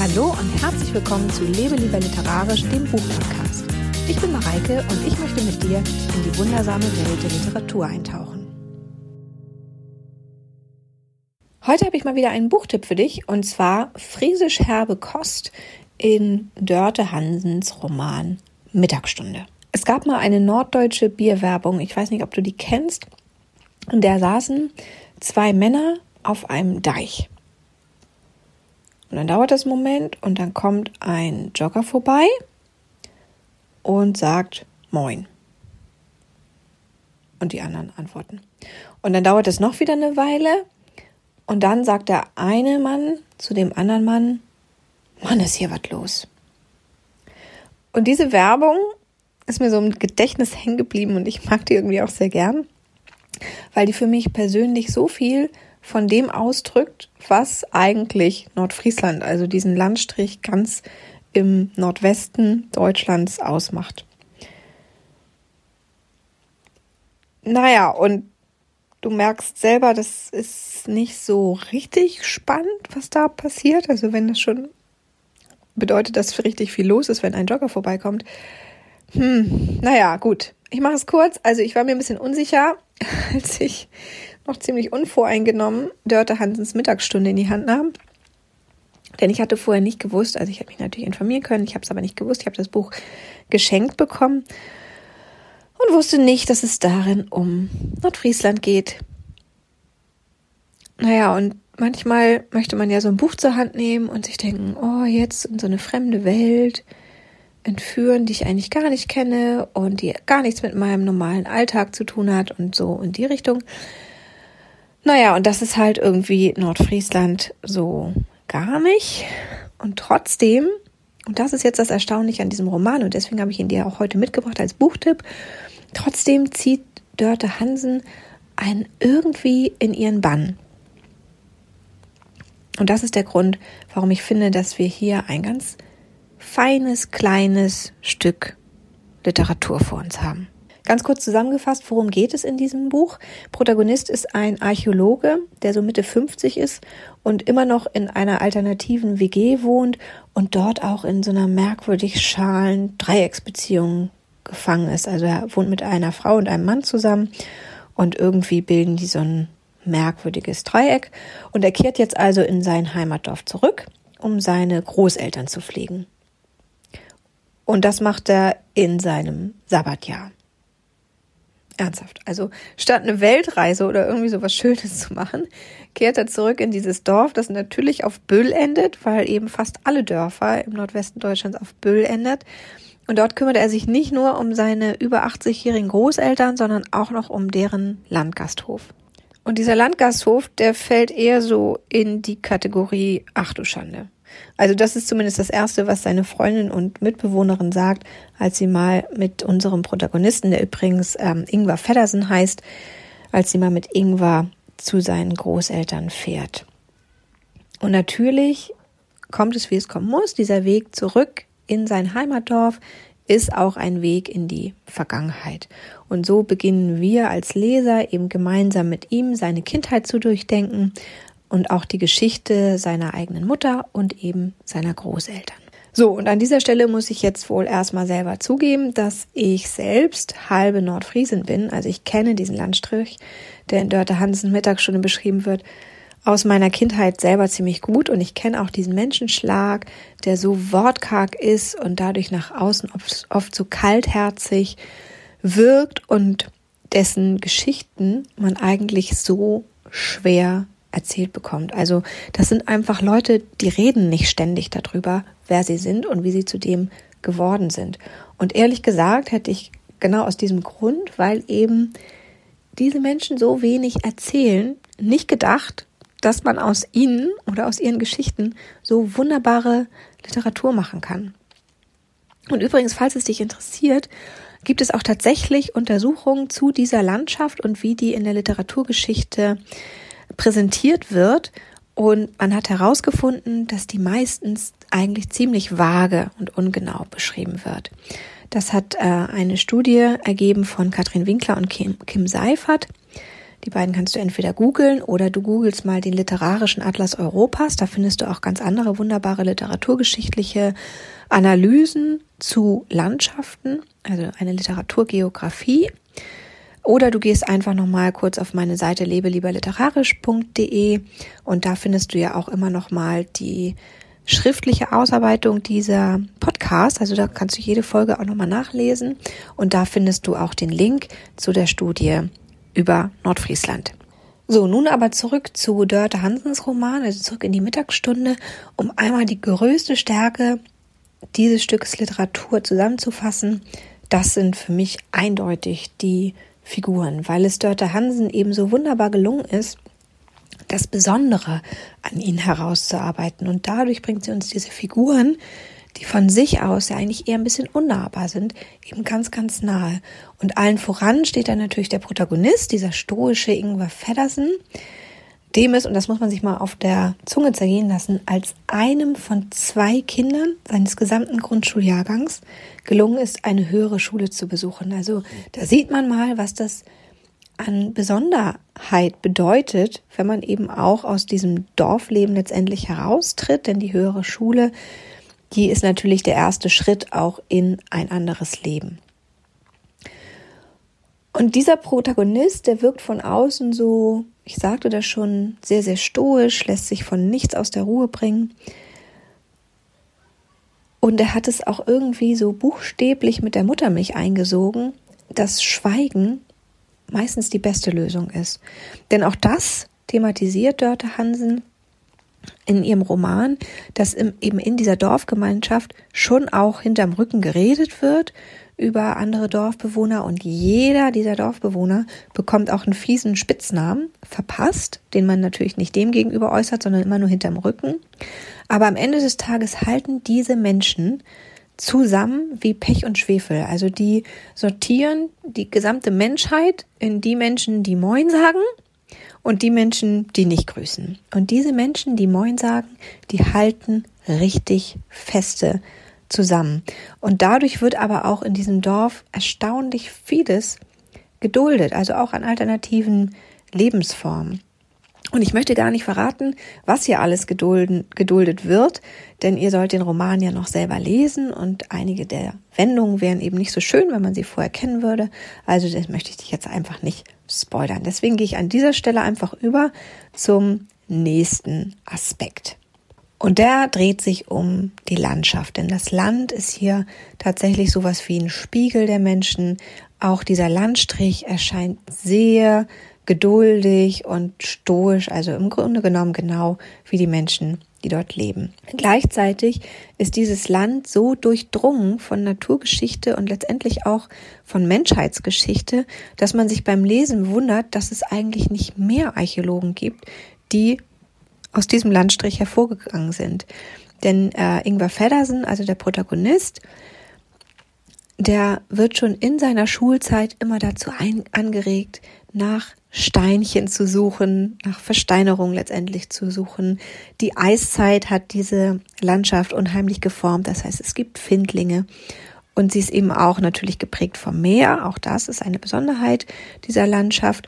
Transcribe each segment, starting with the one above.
Hallo und herzlich willkommen zu Lebe lieber literarisch, dem Buchpodcast. Ich bin Mareike und ich möchte mit dir in die wundersame Welt der Literatur eintauchen. Heute habe ich mal wieder einen Buchtipp für dich und zwar Friesisch herbe Kost in Dörte Hansens Roman Mittagsstunde. Es gab mal eine norddeutsche Bierwerbung, ich weiß nicht, ob du die kennst, und der saßen zwei Männer auf einem Deich. Und dann dauert das Moment und dann kommt ein Jogger vorbei und sagt Moin. Und die anderen antworten. Und dann dauert es noch wieder eine Weile und dann sagt der eine Mann zu dem anderen Mann, Mann, ist hier was los. Und diese Werbung ist mir so im Gedächtnis hängen geblieben und ich mag die irgendwie auch sehr gern, weil die für mich persönlich so viel von dem ausdrückt, was eigentlich Nordfriesland, also diesen Landstrich ganz im Nordwesten Deutschlands ausmacht. Naja, und du merkst selber, das ist nicht so richtig spannend, was da passiert. Also wenn das schon bedeutet, dass richtig viel los ist, wenn ein Jogger vorbeikommt. Hm, naja, gut. Ich mache es kurz. Also ich war mir ein bisschen unsicher, als ich noch ziemlich unvoreingenommen Dörte Hansens Mittagsstunde in die Hand nahm. Denn ich hatte vorher nicht gewusst, also ich hätte mich natürlich informieren können, ich habe es aber nicht gewusst, ich habe das Buch geschenkt bekommen und wusste nicht, dass es darin um Nordfriesland geht. Naja, und manchmal möchte man ja so ein Buch zur Hand nehmen und sich denken, oh, jetzt in so eine fremde Welt entführen, die ich eigentlich gar nicht kenne und die gar nichts mit meinem normalen Alltag zu tun hat und so in die Richtung. Naja, und das ist halt irgendwie Nordfriesland so gar nicht. Und trotzdem, und das ist jetzt das Erstaunliche an diesem Roman, und deswegen habe ich ihn dir auch heute mitgebracht als Buchtipp, trotzdem zieht Dörte Hansen einen irgendwie in ihren Bann. Und das ist der Grund, warum ich finde, dass wir hier ein ganz feines, kleines Stück Literatur vor uns haben. Ganz kurz zusammengefasst, worum geht es in diesem Buch? Protagonist ist ein Archäologe, der so Mitte 50 ist und immer noch in einer alternativen WG wohnt und dort auch in so einer merkwürdig schalen Dreiecksbeziehung gefangen ist. Also er wohnt mit einer Frau und einem Mann zusammen und irgendwie bilden die so ein merkwürdiges Dreieck und er kehrt jetzt also in sein Heimatdorf zurück, um seine Großeltern zu pflegen. Und das macht er in seinem Sabbatjahr. Ernsthaft. Also statt eine Weltreise oder irgendwie so was Schönes zu machen, kehrt er zurück in dieses Dorf, das natürlich auf Büll endet, weil eben fast alle Dörfer im Nordwesten Deutschlands auf Büll endet. Und dort kümmert er sich nicht nur um seine über 80-jährigen Großeltern, sondern auch noch um deren Landgasthof. Und dieser Landgasthof, der fällt eher so in die Kategorie Ach du Schande. Also das ist zumindest das Erste, was seine Freundin und Mitbewohnerin sagt, als sie mal mit unserem Protagonisten, der übrigens ähm, Ingvar Feddersen heißt, als sie mal mit Ingvar zu seinen Großeltern fährt. Und natürlich kommt es, wie es kommen muss. Dieser Weg zurück in sein Heimatdorf ist auch ein Weg in die Vergangenheit. Und so beginnen wir als Leser eben gemeinsam mit ihm seine Kindheit zu durchdenken, und auch die Geschichte seiner eigenen Mutter und eben seiner Großeltern. So, und an dieser Stelle muss ich jetzt wohl erstmal selber zugeben, dass ich selbst halbe Nordfriesin bin. Also ich kenne diesen Landstrich, der in Dörte Hansen Mittagsstunde beschrieben wird, aus meiner Kindheit selber ziemlich gut und ich kenne auch diesen Menschenschlag, der so wortkarg ist und dadurch nach außen oft, oft so kaltherzig wirkt und dessen Geschichten man eigentlich so schwer erzählt bekommt. Also das sind einfach Leute, die reden nicht ständig darüber, wer sie sind und wie sie zu dem geworden sind. Und ehrlich gesagt hätte ich genau aus diesem Grund, weil eben diese Menschen so wenig erzählen, nicht gedacht, dass man aus ihnen oder aus ihren Geschichten so wunderbare Literatur machen kann. Und übrigens, falls es dich interessiert, gibt es auch tatsächlich Untersuchungen zu dieser Landschaft und wie die in der Literaturgeschichte präsentiert wird. Und man hat herausgefunden, dass die meistens eigentlich ziemlich vage und ungenau beschrieben wird. Das hat äh, eine Studie ergeben von Katrin Winkler und Kim, Kim Seifert. Die beiden kannst du entweder googeln oder du googelst mal den literarischen Atlas Europas. Da findest du auch ganz andere wunderbare literaturgeschichtliche Analysen zu Landschaften, also eine Literaturgeografie. Oder du gehst einfach nochmal kurz auf meine Seite lebelieberliterarisch.de und da findest du ja auch immer nochmal die schriftliche Ausarbeitung dieser Podcast. Also da kannst du jede Folge auch nochmal nachlesen und da findest du auch den Link zu der Studie über Nordfriesland. So, nun aber zurück zu Dörte Hansens Roman, also zurück in die Mittagsstunde, um einmal die größte Stärke dieses Stückes Literatur zusammenzufassen. Das sind für mich eindeutig die Figuren, weil es Dörte Hansen eben so wunderbar gelungen ist, das Besondere an ihnen herauszuarbeiten. Und dadurch bringt sie uns diese Figuren, die von sich aus ja eigentlich eher ein bisschen unnahbar sind, eben ganz, ganz nahe. Und allen voran steht dann natürlich der Protagonist, dieser stoische Ingwer Feddersen, dem es, und das muss man sich mal auf der Zunge zergehen lassen, als einem von zwei Kindern seines gesamten Grundschuljahrgangs gelungen ist, eine höhere Schule zu besuchen. Also da sieht man mal, was das an Besonderheit bedeutet, wenn man eben auch aus diesem Dorfleben letztendlich heraustritt, denn die höhere Schule, die ist natürlich der erste Schritt auch in ein anderes Leben. Und dieser Protagonist, der wirkt von außen so, ich sagte das schon, sehr, sehr stoisch, lässt sich von nichts aus der Ruhe bringen. Und er hat es auch irgendwie so buchstäblich mit der Muttermilch eingesogen, dass Schweigen meistens die beste Lösung ist. Denn auch das thematisiert Dörte Hansen in ihrem Roman, dass eben in dieser Dorfgemeinschaft schon auch hinterm Rücken geredet wird über andere Dorfbewohner und jeder dieser Dorfbewohner bekommt auch einen fiesen Spitznamen verpasst, den man natürlich nicht dem gegenüber äußert, sondern immer nur hinterm Rücken. Aber am Ende des Tages halten diese Menschen zusammen wie Pech und Schwefel. Also die sortieren die gesamte Menschheit in die Menschen, die Moin sagen und die Menschen, die nicht grüßen. Und diese Menschen, die Moin sagen, die halten richtig feste zusammen. Und dadurch wird aber auch in diesem Dorf erstaunlich vieles geduldet, also auch an alternativen Lebensformen. Und ich möchte gar nicht verraten, was hier alles gedulden, geduldet wird, denn ihr sollt den Roman ja noch selber lesen und einige der Wendungen wären eben nicht so schön, wenn man sie vorher kennen würde. Also das möchte ich dich jetzt einfach nicht spoilern. Deswegen gehe ich an dieser Stelle einfach über zum nächsten Aspekt. Und der dreht sich um die Landschaft, denn das Land ist hier tatsächlich sowas wie ein Spiegel der Menschen. Auch dieser Landstrich erscheint sehr geduldig und stoisch, also im Grunde genommen genau wie die Menschen, die dort leben. Gleichzeitig ist dieses Land so durchdrungen von Naturgeschichte und letztendlich auch von Menschheitsgeschichte, dass man sich beim Lesen wundert, dass es eigentlich nicht mehr Archäologen gibt, die aus diesem Landstrich hervorgegangen sind. Denn äh, Ingvar Feddersen, also der Protagonist, der wird schon in seiner Schulzeit immer dazu ein, angeregt, nach Steinchen zu suchen, nach Versteinerung letztendlich zu suchen. Die Eiszeit hat diese Landschaft unheimlich geformt. Das heißt, es gibt Findlinge. Und sie ist eben auch natürlich geprägt vom Meer. Auch das ist eine Besonderheit dieser Landschaft.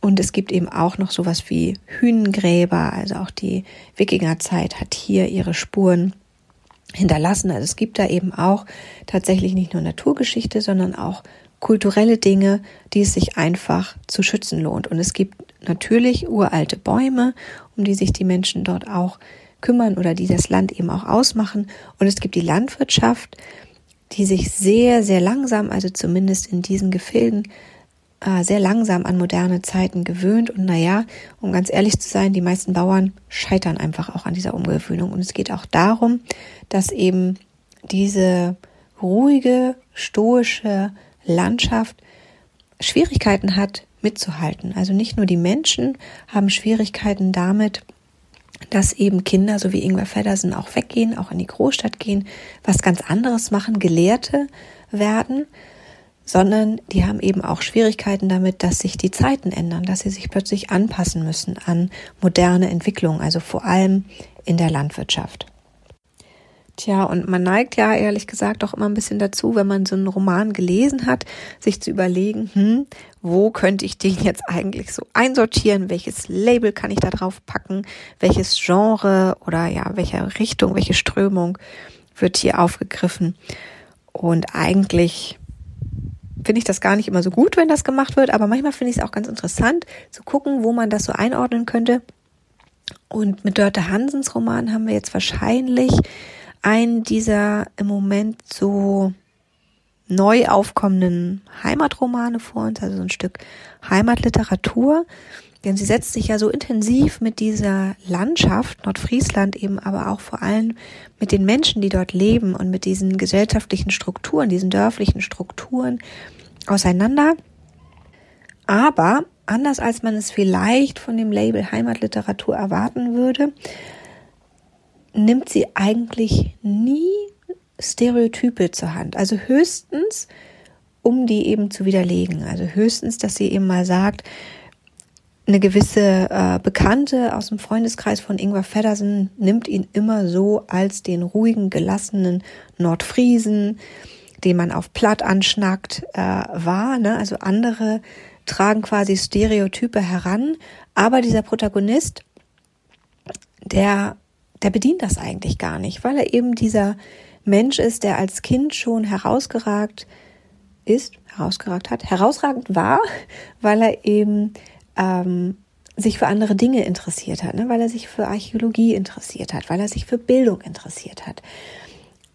Und es gibt eben auch noch sowas wie Hünengräber, also auch die Wikingerzeit hat hier ihre Spuren hinterlassen. Also es gibt da eben auch tatsächlich nicht nur Naturgeschichte, sondern auch kulturelle Dinge, die es sich einfach zu schützen lohnt. Und es gibt natürlich uralte Bäume, um die sich die Menschen dort auch kümmern oder die das Land eben auch ausmachen. Und es gibt die Landwirtschaft, die sich sehr, sehr langsam, also zumindest in diesen Gefilden, äh, sehr langsam an moderne Zeiten gewöhnt. Und naja, um ganz ehrlich zu sein, die meisten Bauern scheitern einfach auch an dieser Umgewöhnung. Und es geht auch darum, dass eben diese ruhige, stoische Landschaft Schwierigkeiten hat, mitzuhalten. Also nicht nur die Menschen haben Schwierigkeiten damit, dass eben Kinder, so wie Ingwer Feddersen, auch weggehen, auch in die Großstadt gehen, was ganz anderes machen, Gelehrte werden, sondern die haben eben auch Schwierigkeiten damit, dass sich die Zeiten ändern, dass sie sich plötzlich anpassen müssen an moderne Entwicklungen, also vor allem in der Landwirtschaft. Tja, und man neigt ja ehrlich gesagt auch immer ein bisschen dazu, wenn man so einen Roman gelesen hat, sich zu überlegen, hm, wo könnte ich den jetzt eigentlich so einsortieren? Welches Label kann ich da drauf packen? Welches Genre oder ja, welche Richtung, welche Strömung wird hier aufgegriffen? Und eigentlich finde ich das gar nicht immer so gut, wenn das gemacht wird, aber manchmal finde ich es auch ganz interessant zu gucken, wo man das so einordnen könnte. Und mit Dörte Hansens Roman haben wir jetzt wahrscheinlich einen dieser im Moment so neu aufkommenden Heimatromane vor uns, also so ein Stück Heimatliteratur. Denn sie setzt sich ja so intensiv mit dieser Landschaft, Nordfriesland eben, aber auch vor allem mit den Menschen, die dort leben und mit diesen gesellschaftlichen Strukturen, diesen dörflichen Strukturen auseinander. Aber anders als man es vielleicht von dem Label Heimatliteratur erwarten würde, nimmt sie eigentlich nie Stereotype zur Hand. Also höchstens, um die eben zu widerlegen. Also höchstens, dass sie eben mal sagt, eine gewisse äh, Bekannte aus dem Freundeskreis von Ingvar Feddersen nimmt ihn immer so als den ruhigen, gelassenen Nordfriesen, den man auf Platt anschnackt, äh, wahr. Ne? Also andere tragen quasi Stereotype heran, aber dieser Protagonist, der der bedient das eigentlich gar nicht, weil er eben dieser Mensch ist, der als Kind schon herausgeragt ist, herausgeragt hat, herausragend war, weil er eben ähm, sich für andere Dinge interessiert hat, ne? weil er sich für Archäologie interessiert hat, weil er sich für Bildung interessiert hat.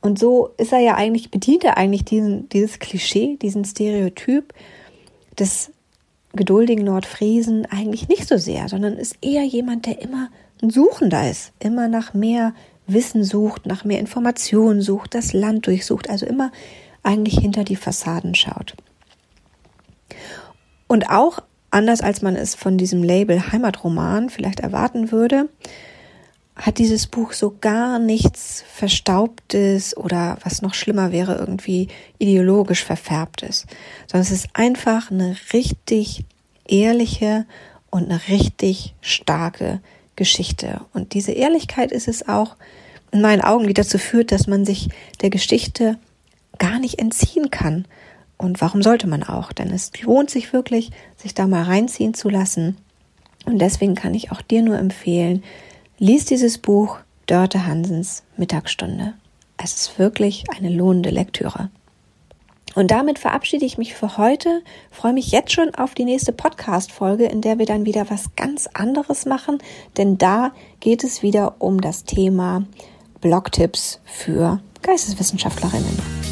Und so ist er ja eigentlich, bedient er eigentlich diesen, dieses Klischee, diesen Stereotyp des geduldigen Nordfriesen eigentlich nicht so sehr, sondern ist eher jemand, der immer ein Suchender ist, immer nach mehr Wissen sucht, nach mehr Informationen sucht, das Land durchsucht, also immer eigentlich hinter die Fassaden schaut. Und auch anders als man es von diesem Label Heimatroman vielleicht erwarten würde, hat dieses Buch so gar nichts Verstaubtes oder was noch schlimmer wäre, irgendwie ideologisch verfärbtes, sondern es ist einfach eine richtig ehrliche und eine richtig starke Geschichte. Und diese Ehrlichkeit ist es auch in meinen Augen, die dazu führt, dass man sich der Geschichte gar nicht entziehen kann. Und warum sollte man auch? Denn es lohnt sich wirklich, sich da mal reinziehen zu lassen. Und deswegen kann ich auch dir nur empfehlen, lies dieses Buch Dörte Hansens Mittagsstunde. Es ist wirklich eine lohnende Lektüre. Und damit verabschiede ich mich für heute, freue mich jetzt schon auf die nächste Podcast-Folge, in der wir dann wieder was ganz anderes machen, denn da geht es wieder um das Thema Blogtipps für Geisteswissenschaftlerinnen.